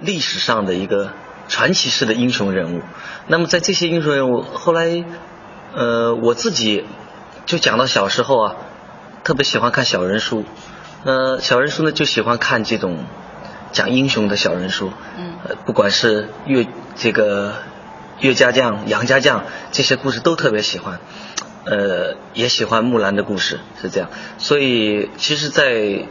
历史上的一个传奇式的英雄人物。那么在这些英雄人物后来，呃，我自己就讲到小时候啊，特别喜欢看小人书。呃，小人书呢就喜欢看这种讲英雄的小人书。嗯。呃，不管是岳这个岳家将、杨家将这些故事都特别喜欢。呃，也喜欢木兰的故事是这样。所以其实，在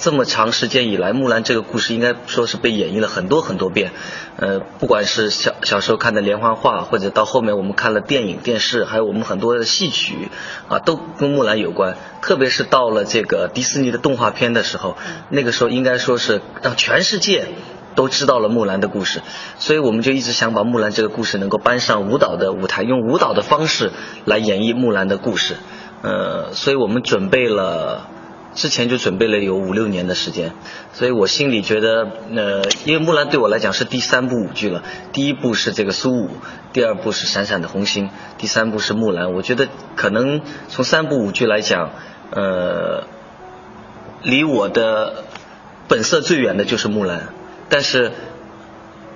这么长时间以来，木兰这个故事应该说是被演绎了很多很多遍。呃，不管是小小时候看的连环画，或者到后面我们看了电影、电视，还有我们很多的戏曲，啊，都跟木兰有关。特别是到了这个迪士尼的动画片的时候，那个时候应该说是让全世界都知道了木兰的故事。所以我们就一直想把木兰这个故事能够搬上舞蹈的舞台，用舞蹈的方式来演绎木兰的故事。呃，所以我们准备了。之前就准备了有五六年的时间，所以我心里觉得，呃，因为木兰对我来讲是第三部舞剧了，第一部是这个苏武，第二部是闪闪的红星，第三部是木兰。我觉得可能从三部舞剧来讲，呃，离我的本色最远的就是木兰，但是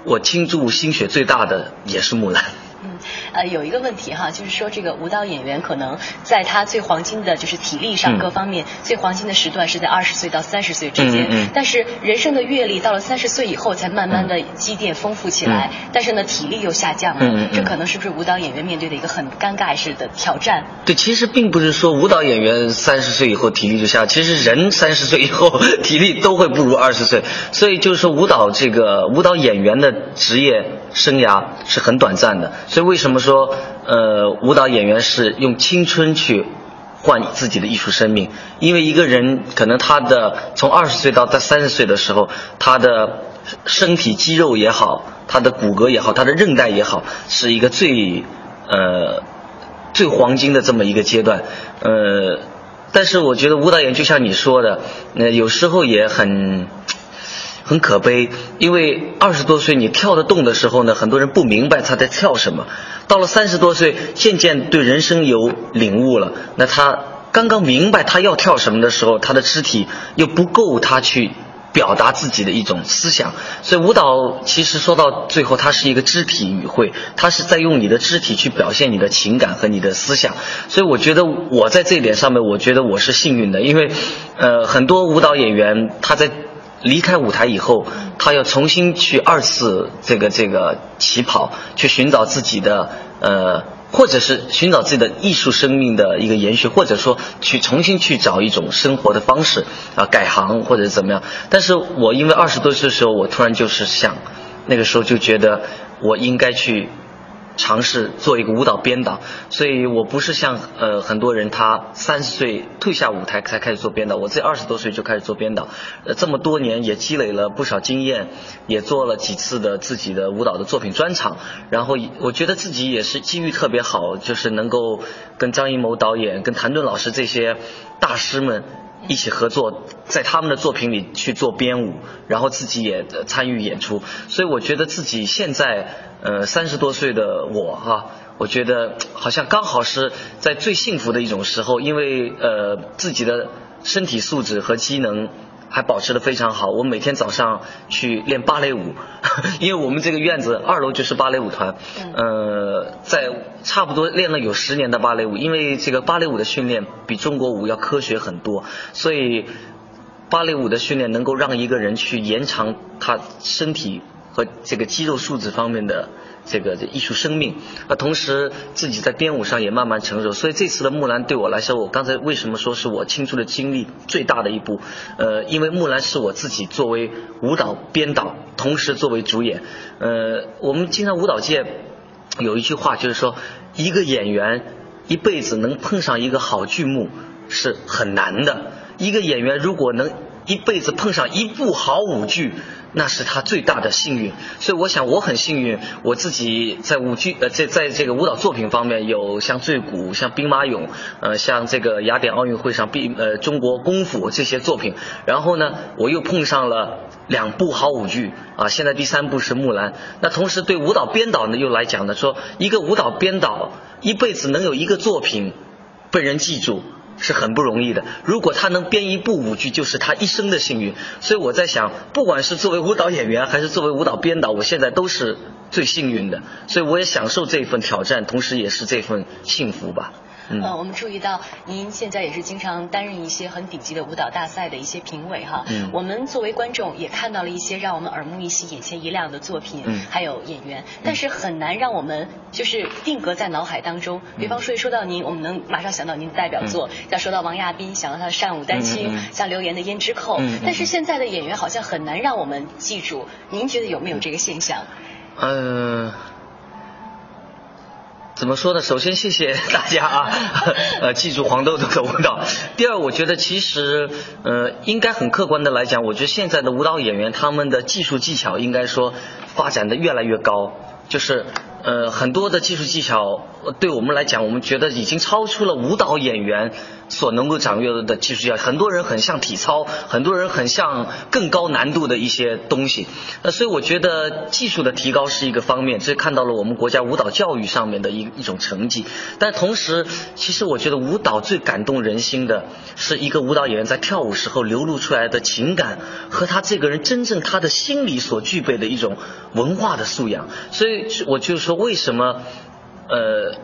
我倾注心血最大的也是木兰。嗯，呃，有一个问题哈，就是说这个舞蹈演员可能在他最黄金的，就是体力上各方面最黄金的时段是在二十岁到三十岁之间，嗯嗯但是人生的阅历到了三十岁以后才慢慢的积淀丰富起来，但是呢体力又下降了，嗯。这可能是不是舞蹈演员面对的一个很尴尬式的挑战？对，其实并不是说舞蹈演员三十岁以后体力就下，其实人三十岁以后 体力都会不如二十岁，所以就是说舞蹈这个舞蹈演员的职业生涯是很短暂的，所以为什么说呃舞蹈演员是用青春去换自己的艺术生命？因为一个人可能他的从二十岁到他三十岁的时候，他的身体肌肉也好，他的骨骼也好，他的韧带也好，是一个最呃。最黄金的这么一个阶段，呃，但是我觉得舞蹈演员就像你说的，那，有时候也很很可悲，因为二十多岁你跳得动的时候呢，很多人不明白他在跳什么，到了三十多岁，渐渐对人生有领悟了，那他刚刚明白他要跳什么的时候，他的肢体又不够他去。表达自己的一种思想，所以舞蹈其实说到最后，它是一个肢体语汇，它是在用你的肢体去表现你的情感和你的思想。所以我觉得我在这一点上面，我觉得我是幸运的，因为，呃，很多舞蹈演员他在离开舞台以后，他要重新去二次这个这个起跑，去寻找自己的呃。或者是寻找自己的艺术生命的一个延续，或者说去重新去找一种生活的方式啊，改行或者怎么样。但是我因为二十多岁的时候，我突然就是想，那个时候就觉得我应该去尝试做一个舞蹈编导，所以我不是像呃很多人他三十岁退下舞台才开始做编导，我自己二十多岁就开始做编导，呃这么多年也积累了不少经验，也做了几次的自己的舞蹈的作品专场，然后我觉得自己也是机遇特别好，就是能够跟张艺谋导演、跟谭盾老师这些大师们。一起合作，在他们的作品里去做编舞，然后自己也参与演出，所以我觉得自己现在呃三十多岁的我哈，我觉得好像刚好是在最幸福的一种时候，因为呃自己的身体素质和机能。还保持的非常好。我每天早上去练芭蕾舞，因为我们这个院子二楼就是芭蕾舞团。呃，在差不多练了有十年的芭蕾舞，因为这个芭蕾舞的训练比中国舞要科学很多，所以芭蕾舞的训练能够让一个人去延长他身体和这个肌肉素质方面的。这个这艺术生命，啊，同时自己在编舞上也慢慢成熟，所以这次的木兰对我来说，我刚才为什么说是我倾注的精力最大的一部？呃，因为木兰是我自己作为舞蹈编导，同时作为主演。呃，我们经常舞蹈界有一句话就是说，一个演员一辈子能碰上一个好剧目是很难的。一个演员如果能一辈子碰上一部好舞剧。那是他最大的幸运，所以我想我很幸运，我自己在舞剧呃在在这个舞蹈作品方面有像醉鼓、像兵马俑，呃像这个雅典奥运会上兵呃中国功夫这些作品，然后呢我又碰上了两部好舞剧啊，现在第三部是木兰。那同时对舞蹈编导呢又来讲呢，说一个舞蹈编导一辈子能有一个作品被人记住。是很不容易的。如果他能编一部舞剧，就是他一生的幸运。所以我在想，不管是作为舞蹈演员，还是作为舞蹈编导，我现在都是最幸运的。所以我也享受这份挑战，同时也是这份幸福吧。呃，我们注意到您现在也是经常担任一些很顶级的舞蹈大赛的一些评委哈。嗯。我们作为观众也看到了一些让我们耳目一新、眼前一亮的作品，嗯，还有演员，但是很难让我们就是定格在脑海当中。比方说，一说到您，我们能马上想到您的代表作；像说到王亚斌，想到他的《善舞丹青》，像刘岩的《胭脂扣》。嗯。但是现在的演员好像很难让我们记住。您觉得有没有这个现象？嗯。怎么说呢？首先谢谢 大家啊，呃，记住黄豆豆的舞蹈。第二，我觉得其实呃，应该很客观的来讲，我觉得现在的舞蹈演员他们的技术技巧应该说发展的越来越高，就是呃很多的技术技巧对我们来讲，我们觉得已经超出了舞蹈演员。所能够掌握的技术要很多人很像体操，很多人很像更高难度的一些东西。那所以我觉得技术的提高是一个方面，这看到了我们国家舞蹈教育上面的一一种成绩。但同时，其实我觉得舞蹈最感动人心的是一个舞蹈演员在跳舞时候流露出来的情感和他这个人真正他的心理所具备的一种文化的素养。所以我就说为什么，呃，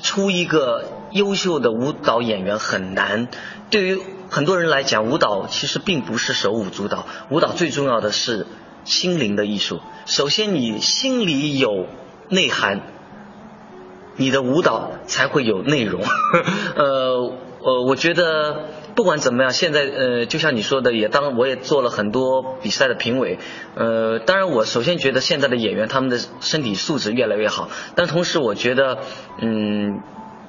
出一个。优秀的舞蹈演员很难。对于很多人来讲，舞蹈其实并不是手舞足蹈，舞蹈最重要的是心灵的艺术。首先，你心里有内涵，你的舞蹈才会有内容。呃呃，我觉得不管怎么样，现在呃，就像你说的，也当我也做了很多比赛的评委。呃，当然，我首先觉得现在的演员他们的身体素质越来越好，但同时我觉得，嗯。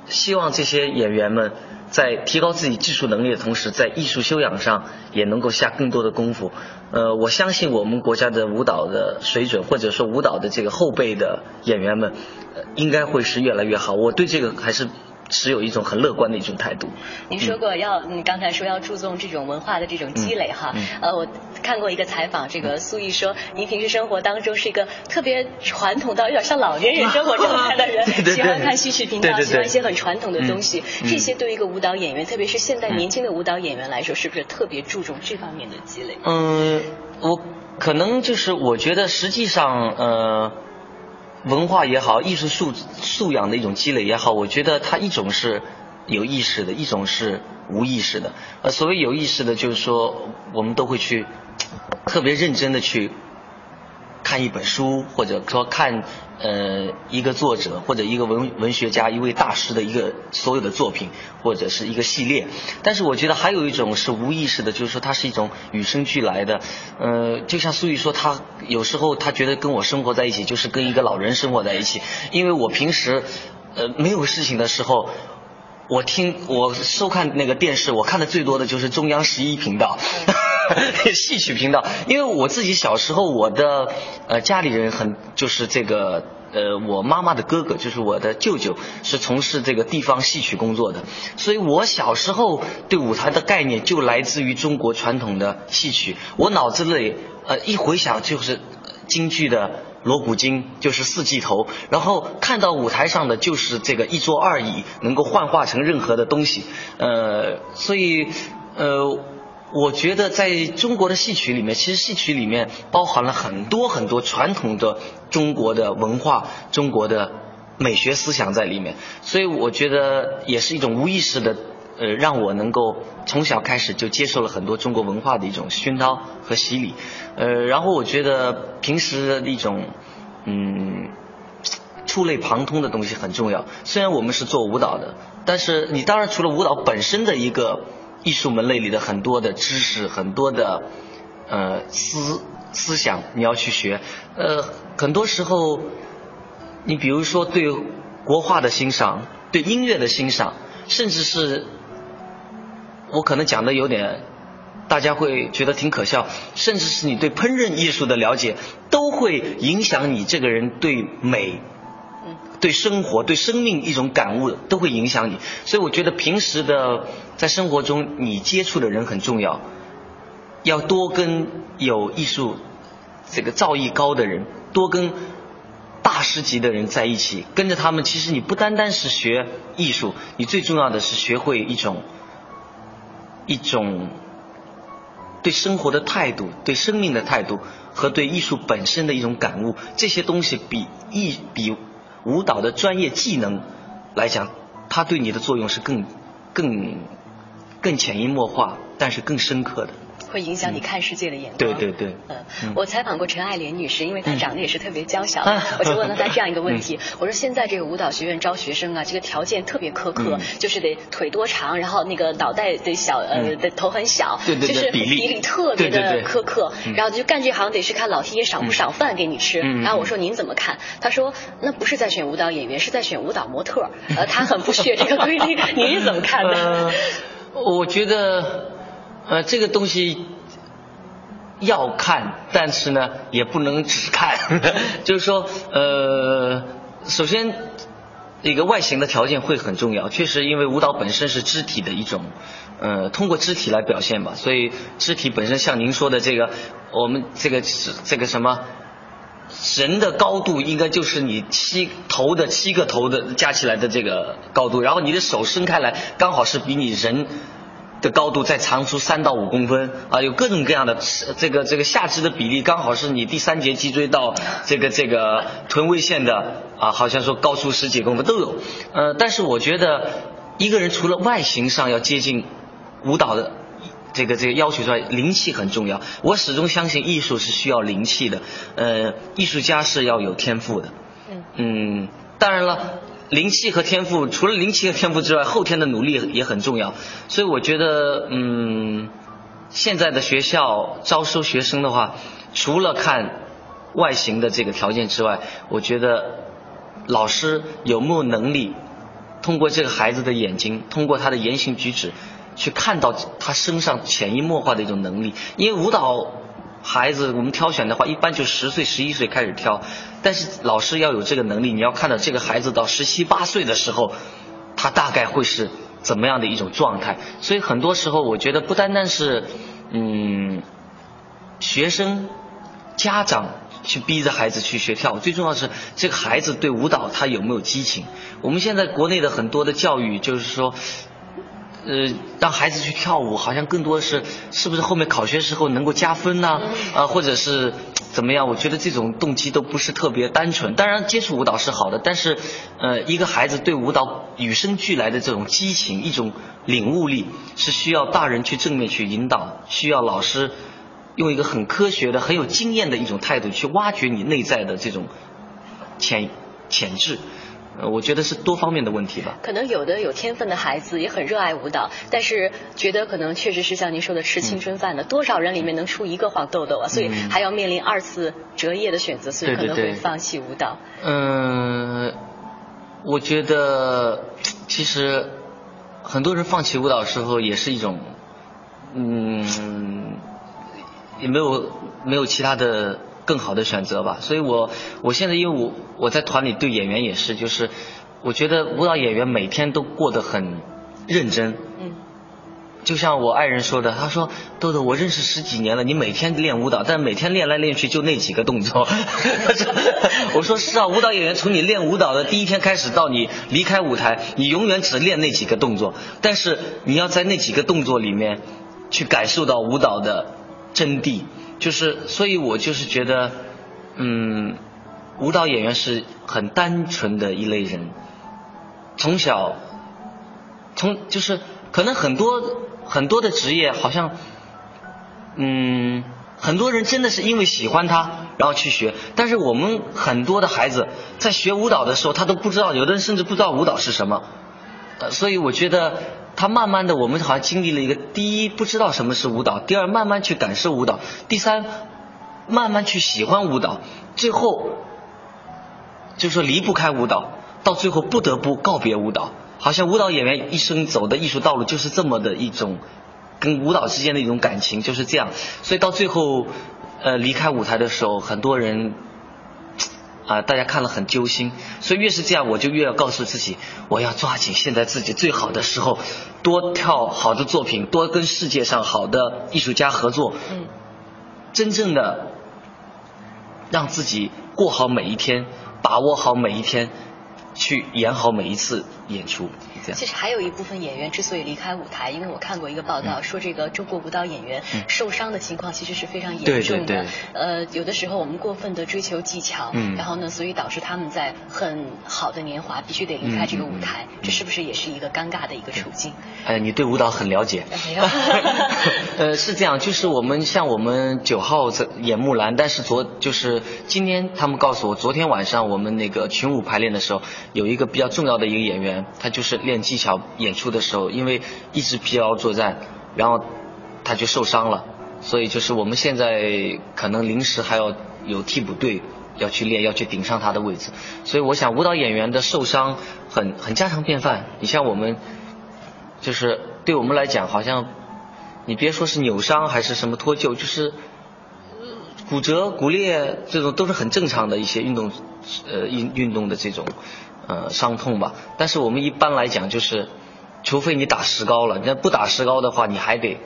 希望这些演员们在提高自己技术能力的同时，在艺术修养上也能够下更多的功夫。呃，我相信我们国家的舞蹈的水准，或者说舞蹈的这个后辈的演员们，应该会是越来越好。我对这个还是。持有一种很乐观的一种态度。您说过要，你刚才说要注重这种文化的这种积累哈。呃，我看过一个采访，这个苏毅说，您平时生活当中是一个特别传统到有点像老年人生活状态的人，喜欢看戏曲频道，喜欢一些很传统的东西。这些对于一个舞蹈演员，特别是现代年轻的舞蹈演员来说，是不是特别注重这方面的积累？嗯，我可能就是我觉得实际上呃。文化也好，艺术素素养的一种积累也好，我觉得它一种是有意识的，一种是无意识的。呃，所谓有意识的，就是说我们都会去特别认真的去。看一本书，或者说看呃一个作者或者一个文文学家一位大师的一个所有的作品或者是一个系列，但是我觉得还有一种是无意识的，就是说它是一种与生俱来的。呃，就像苏玉说，他有时候他觉得跟我生活在一起就是跟一个老人生活在一起，因为我平时呃没有事情的时候。我听我收看那个电视，我看的最多的就是中央十一频道，戏曲频道。因为我自己小时候，我的呃家里人很就是这个呃我妈妈的哥哥，就是我的舅舅，是从事这个地方戏曲工作的，所以我小时候对舞台的概念就来自于中国传统的戏曲。我脑子里呃一回想就是京剧的。锣鼓经就是四季头，然后看到舞台上的就是这个一桌二椅，能够幻化成任何的东西。呃，所以呃，我觉得在中国的戏曲里面，其实戏曲里面包含了很多很多传统的中国的文化、中国的美学思想在里面。所以我觉得也是一种无意识的。呃，让我能够从小开始就接受了很多中国文化的一种熏陶和洗礼，呃，然后我觉得平时的一种嗯触类旁通的东西很重要。虽然我们是做舞蹈的，但是你当然除了舞蹈本身的一个艺术门类里的很多的知识、很多的呃思思想，你要去学。呃，很多时候，你比如说对国画的欣赏，对音乐的欣赏，甚至是。我可能讲的有点，大家会觉得挺可笑，甚至是你对烹饪艺术的了解，都会影响你这个人对美、对生活、对生命一种感悟，都会影响你。所以我觉得平时的在生活中你接触的人很重要，要多跟有艺术这个造诣高的人，多跟大师级的人在一起，跟着他们，其实你不单单是学艺术，你最重要的是学会一种一种对生活的态度、对生命的态度和对艺术本身的一种感悟。这些东西比艺比舞蹈的专业技能来讲，它对你的作用是更更更潜移默化，但是更深刻的。会影响你看世界的眼光。对对对。嗯，我采访过陈爱莲女士，因为她长得也是特别娇小，我就问了她这样一个问题：我说现在这个舞蹈学院招学生啊，这个条件特别苛刻，就是得腿多长，然后那个脑袋得小，呃，的头很小，就是比例特别的苛刻，然后就干这行得是看老天爷赏不赏饭给你吃。然后我说您怎么看？她说那不是在选舞蹈演员，是在选舞蹈模特。呃，她很不屑这个规定，您是怎么看的？我觉得。呃，这个东西要看，但是呢，也不能只看。就是说，呃，首先一个外形的条件会很重要。确实，因为舞蹈本身是肢体的一种，呃，通过肢体来表现吧。所以，肢体本身像您说的这个，我们这个这个什么，人的高度应该就是你七头的七个头的加起来的这个高度，然后你的手伸开来，刚好是比你人。的高度再长出三到五公分啊，有各种各样的这个这个下肢的比例刚好是你第三节脊椎到这个这个臀位线的啊，好像说高出十几公分都有。呃，但是我觉得一个人除了外形上要接近舞蹈的这个这个要求之外，灵气很重要。我始终相信艺术是需要灵气的，呃，艺术家是要有天赋的。嗯，当然了。灵气和天赋，除了灵气和天赋之外，后天的努力也很重要。所以我觉得，嗯，现在的学校招收学生的话，除了看外形的这个条件之外，我觉得老师有没有能力通过这个孩子的眼睛，通过他的言行举止，去看到他身上潜移默化的一种能力。因为舞蹈。孩子，我们挑选的话，一般就十岁、十一岁开始挑，但是老师要有这个能力，你要看到这个孩子到十七八岁的时候，他大概会是怎么样的一种状态。所以很多时候，我觉得不单单是，嗯，学生、家长去逼着孩子去学跳舞，最重要是这个孩子对舞蹈他有没有激情。我们现在国内的很多的教育就是说。呃，让孩子去跳舞，好像更多的是是不是后面考学时候能够加分呢？啊，或者是怎么样？我觉得这种动机都不是特别单纯。当然，接触舞蹈是好的，但是，呃，一个孩子对舞蹈与生俱来的这种激情、一种领悟力，是需要大人去正面去引导，需要老师用一个很科学的、很有经验的一种态度去挖掘你内在的这种潜潜质。呃，我觉得是多方面的问题吧。可能有的有天分的孩子也很热爱舞蹈，但是觉得可能确实是像您说的吃青春饭的，多少人里面能出一个黄豆豆啊？所以还要面临二次择业的选择，所以可能会放弃舞蹈。嗯，我觉得其实很多人放弃舞蹈的时候也是一种，嗯，也没有没有其他的。更好的选择吧，所以我我现在因为我我在团里对演员也是，就是我觉得舞蹈演员每天都过得很认真。嗯。就像我爱人说的，他说豆豆，我认识十几年了，你每天练舞蹈，但每天练来练去就那几个动作。我说是啊，舞蹈演员从你练舞蹈的第一天开始到你离开舞台，你永远只练那几个动作，但是你要在那几个动作里面去感受到舞蹈的真谛。就是，所以我就是觉得，嗯，舞蹈演员是很单纯的一类人。从小，从就是可能很多很多的职业，好像，嗯，很多人真的是因为喜欢他，然后去学。但是我们很多的孩子在学舞蹈的时候，他都不知道，有的人甚至不知道舞蹈是什么。呃，所以我觉得。他慢慢的，我们好像经历了一个：第一，不知道什么是舞蹈；第二，慢慢去感受舞蹈；第三，慢慢去喜欢舞蹈；最后，就说离不开舞蹈，到最后不得不告别舞蹈。好像舞蹈演员一生走的艺术道路就是这么的一种，跟舞蹈之间的一种感情就是这样。所以到最后，呃，离开舞台的时候，很多人。啊，大家看了很揪心，所以越是这样，我就越要告诉自己，我要抓紧现在自己最好的时候，多跳好的作品，多跟世界上好的艺术家合作，嗯，真正的让自己过好每一天，把握好每一天，去演好每一次演出。这样其实还有一部分演员之所以离开舞台，因为我看过一个报道，说这个中国舞蹈演员受伤的情况其实是非常严重的。呃，有的时候我们过分的追求技巧，然后呢，所以导致他们在很好的年华必须得离开这个舞台，这是不是也是一个尴尬的一个处境？哎，你对舞蹈很了解。没有。呃，是这样，就是我们像我们九号在演木兰，但是昨就是今天他们告诉我，昨天晚上我们那个群舞排练的时候，有一个比较重要的一个演员，他就是练。技巧演出的时候，因为一直疲劳作战，然后他就受伤了，所以就是我们现在可能临时还要有替补队要去练，要去顶上他的位置。所以我想，舞蹈演员的受伤很很家常便饭。你像我们，就是对我们来讲，好像你别说是扭伤还是什么脱臼，就是骨折、骨裂这种都是很正常的一些运动，呃运运动的这种。呃，伤痛吧，但是我们一般来讲就是，除非你打石膏了，那不打石膏的话，你还得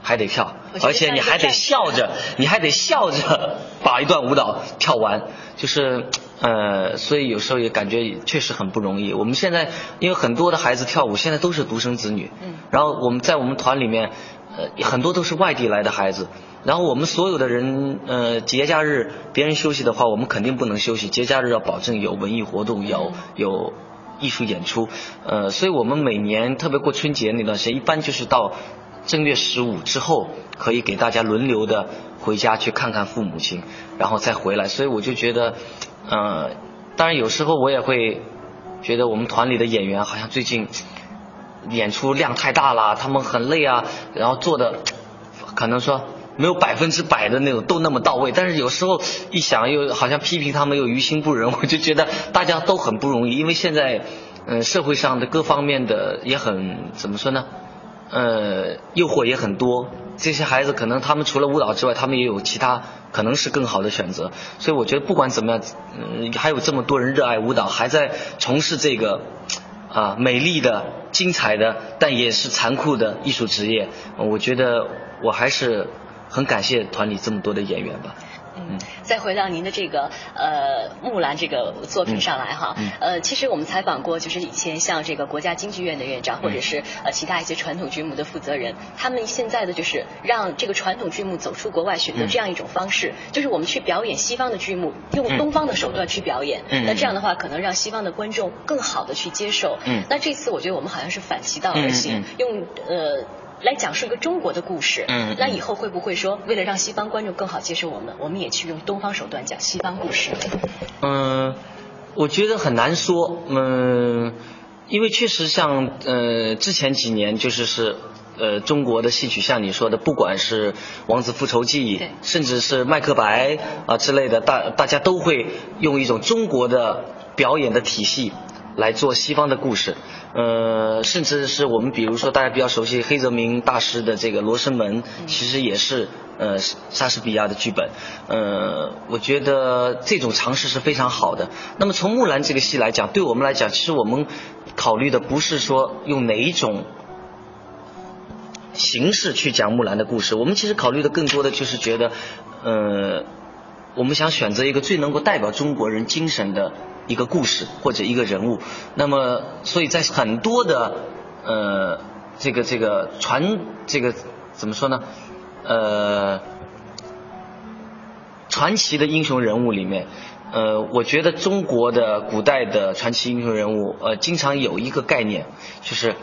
还得跳，而且你还得笑着，你还得笑着把一段舞蹈跳完，就是呃，所以有时候也感觉确实很不容易。我们现在因为很多的孩子跳舞现在都是独生子女，嗯，然后我们在我们团里面，呃，很多都是外地来的孩子。然后我们所有的人，呃，节假日别人休息的话，我们肯定不能休息。节假日要保证有文艺活动，有有艺术演出，呃，所以我们每年特别过春节那段时间，一般就是到正月十五之后，可以给大家轮流的回家去看看父母亲，然后再回来。所以我就觉得，呃，当然有时候我也会觉得我们团里的演员好像最近演出量太大了，他们很累啊，然后做的可能说。没有百分之百的那种都那么到位，但是有时候一想又好像批评他们又于心不忍，我就觉得大家都很不容易，因为现在，嗯，社会上的各方面的也很怎么说呢，呃，诱惑也很多，这些孩子可能他们除了舞蹈之外，他们也有其他可能是更好的选择，所以我觉得不管怎么样，嗯，还有这么多人热爱舞蹈，还在从事这个，啊，美丽的、精彩的，但也是残酷的艺术职业，我觉得我还是。很感谢团里这么多的演员吧。嗯，再回到您的这个呃《木兰》这个作品上来哈，嗯呃，其实我们采访过，就是以前像这个国家京剧院的院长，或者是呃其他一些传统剧目的负责人，他们现在的就是让这个传统剧目走出国外，选择这样一种方式，就是我们去表演西方的剧目，用东方的手段去表演，那这样的话可能让西方的观众更好的去接受。嗯，那这次我觉得我们好像是反其道而行，用呃。来讲述一个中国的故事，嗯，那以后会不会说，为了让西方观众更好接受我们，我们也去用东方手段讲西方故事？嗯，我觉得很难说，嗯，因为确实像呃之前几年就是是呃中国的戏曲，像你说的，不管是《王子复仇记》，甚至是《麦克白》啊之类的，大大家都会用一种中国的表演的体系来做西方的故事。呃，甚至是我们比如说大家比较熟悉黑泽明大师的这个《罗生门》，其实也是呃莎士比亚的剧本。呃，我觉得这种尝试是非常好的。那么从木兰这个戏来讲，对我们来讲，其实我们考虑的不是说用哪一种形式去讲木兰的故事，我们其实考虑的更多的就是觉得，呃，我们想选择一个最能够代表中国人精神的。一个故事或者一个人物，那么所以在很多的呃这个这个传这个怎么说呢呃传奇的英雄人物里面，呃我觉得中国的古代的传奇英雄人物呃经常有一个概念，就是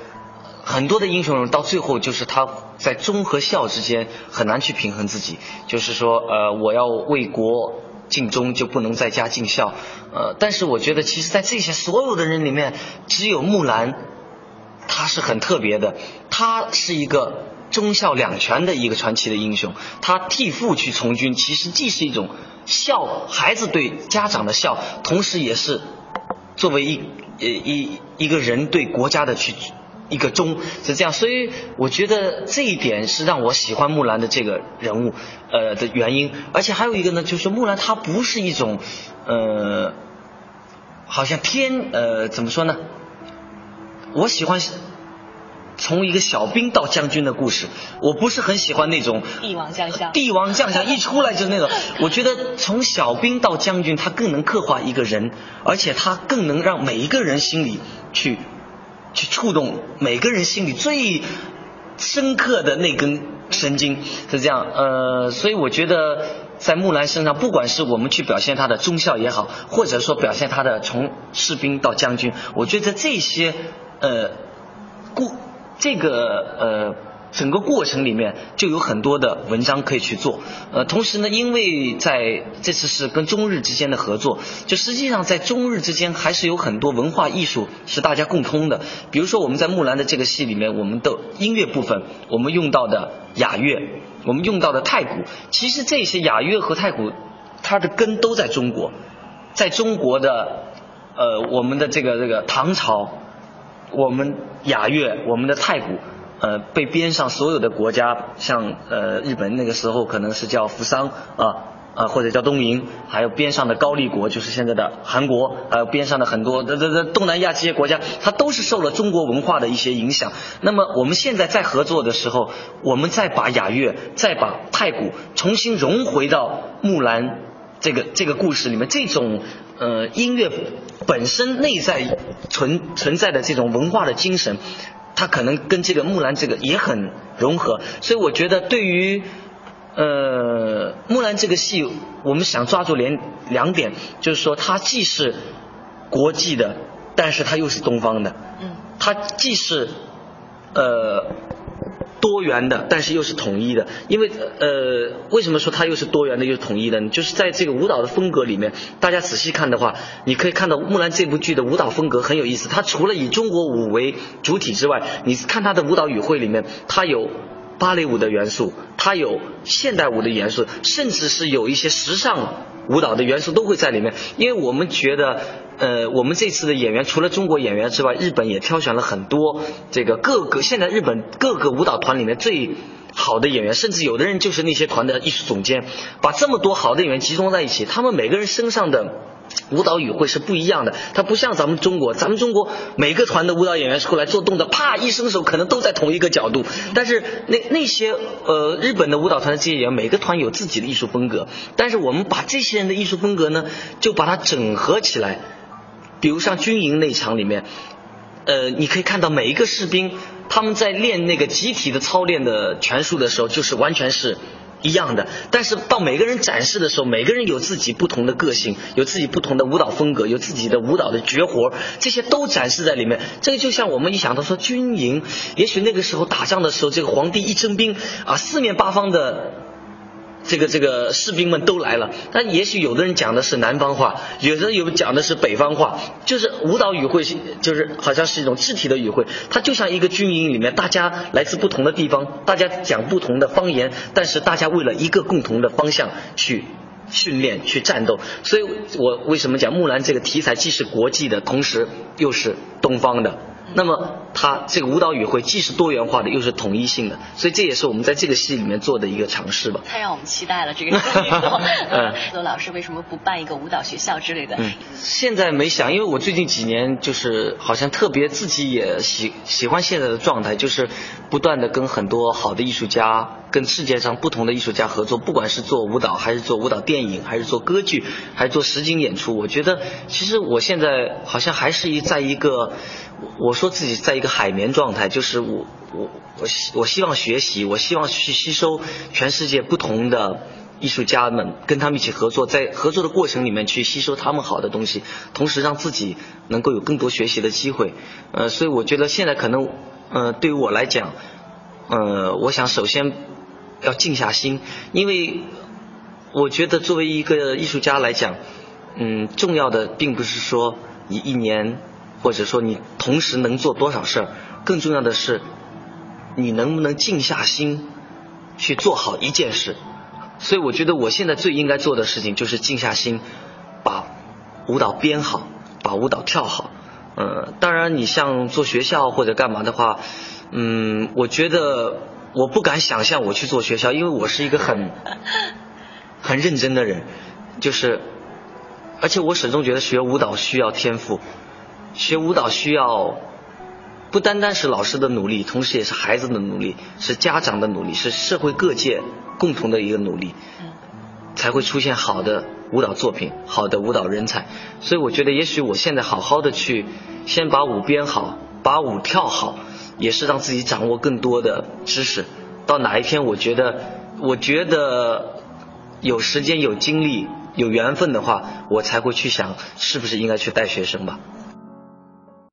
很多的英雄人到最后就是他在忠和孝之间很难去平衡自己，就是说呃我要为国。尽忠就不能在家尽孝，呃，但是我觉得，其实，在这些所有的人里面，只有木兰，她是很特别的。她是一个忠孝两全的一个传奇的英雄。她替父去从军，其实既是一种孝孩子对家长的孝，同时也是作为一呃一一个人对国家的去。一个钟是这样，所以我觉得这一点是让我喜欢木兰的这个人物，呃的原因。而且还有一个呢，就是木兰她不是一种，呃，好像天呃怎么说呢？我喜欢从一个小兵到将军的故事，我不是很喜欢那种帝王将相，帝王将相 一出来就是那种。我觉得从小兵到将军，他更能刻画一个人，而且他更能让每一个人心里去去触动每个人心里最深刻的那根神经，是这样。呃，所以我觉得在木兰身上，不管是我们去表现他的忠孝也好，或者说表现他的从士兵到将军，我觉得这些呃故。这个呃，整个过程里面就有很多的文章可以去做。呃，同时呢，因为在这次是跟中日之间的合作，就实际上在中日之间还是有很多文化艺术是大家共通的。比如说我们在木兰的这个戏里面，我们的音乐部分，我们用到的雅乐，我们用到的太鼓，其实这些雅乐和太鼓，它的根都在中国，在中国的呃，我们的这个这个唐朝。我们雅乐，我们的太鼓，呃，被边上所有的国家，像呃日本那个时候可能是叫扶桑啊啊，或者叫东瀛，还有边上的高丽国，就是现在的韩国，还有边上的很多的这这东南亚这些国家，它都是受了中国文化的一些影响。那么我们现在在合作的时候，我们再把雅乐，再把太鼓重新融回到木兰这个这个故事里面，这种。呃，音乐本身内在存存在的这种文化的精神，它可能跟这个木兰这个也很融合，所以我觉得对于呃木兰这个戏，我们想抓住两两点，就是说它既是国际的，但是它又是东方的，嗯，它既是呃。多元的，但是又是统一的，因为呃，为什么说它又是多元的又是统一的？就是在这个舞蹈的风格里面，大家仔细看的话，你可以看到《木兰》这部剧的舞蹈风格很有意思。它除了以中国舞为主体之外，你看它的舞蹈语汇里面，它有芭蕾舞的元素，它有现代舞的元素，甚至是有一些时尚舞蹈的元素都会在里面。因为我们觉得。呃，我们这次的演员除了中国演员之外，日本也挑选了很多这个各个现在日本各个舞蹈团里面最好的演员，甚至有的人就是那些团的艺术总监，把这么多好的演员集中在一起，他们每个人身上的舞蹈语汇是不一样的。他不像咱们中国，咱们中国每个团的舞蹈演员出来做动作，啪一伸手可能都在同一个角度，但是那那些呃日本的舞蹈团的这些演员，每个团有自己的艺术风格，但是我们把这些人的艺术风格呢，就把它整合起来。比如像军营那场里面，呃，你可以看到每一个士兵他们在练那个集体的操练的拳术的时候，就是完全是一样的。但是到每个人展示的时候，每个人有自己不同的个性，有自己不同的舞蹈风格，有自己的舞蹈的绝活，这些都展示在里面。这个就像我们一想到说军营，也许那个时候打仗的时候，这个皇帝一征兵啊，四面八方的。这个这个士兵们都来了，但也许有的人讲的是南方话，有的有讲的是北方话，就是舞蹈语汇，就是好像是一种肢体的语汇。它就像一个军营里面，大家来自不同的地方，大家讲不同的方言，但是大家为了一个共同的方向去训练、去战斗。所以我为什么讲木兰这个题材既是国际的，同时又是东方的？那么，它这个舞蹈语汇既是多元化的，又是统一性的，所以这也是我们在这个戏里面做的一个尝试吧。太让我们期待了，这个 嗯，罗老师为什么不办一个舞蹈学校之类的？嗯，现在没想，因为我最近几年就是好像特别自己也喜喜欢现在的状态，就是不断的跟很多好的艺术家，跟世界上不同的艺术家合作，不管是做舞蹈，还是做舞蹈电影，还是做歌剧，还是做实景演出。我觉得，其实我现在好像还是一在一个。我说自己在一个海绵状态，就是我我我希我希望学习，我希望去吸收全世界不同的艺术家们，跟他们一起合作，在合作的过程里面去吸收他们好的东西，同时让自己能够有更多学习的机会。呃，所以我觉得现在可能，呃，对于我来讲，呃，我想首先要静下心，因为我觉得作为一个艺术家来讲，嗯，重要的并不是说你一年。或者说你同时能做多少事儿，更重要的是，你能不能静下心去做好一件事。所以我觉得我现在最应该做的事情就是静下心，把舞蹈编好，把舞蹈跳好。嗯，当然你像做学校或者干嘛的话，嗯，我觉得我不敢想象我去做学校，因为我是一个很 很认真的人，就是，而且我始终觉得学舞蹈需要天赋。学舞蹈需要不单单是老师的努力，同时也是孩子的努力，是家长的努力，是社会各界共同的一个努力，才会出现好的舞蹈作品，好的舞蹈人才。所以我觉得，也许我现在好好的去，先把舞编好，把舞跳好，也是让自己掌握更多的知识。到哪一天，我觉得，我觉得有时间、有精力、有缘分的话，我才会去想，是不是应该去带学生吧。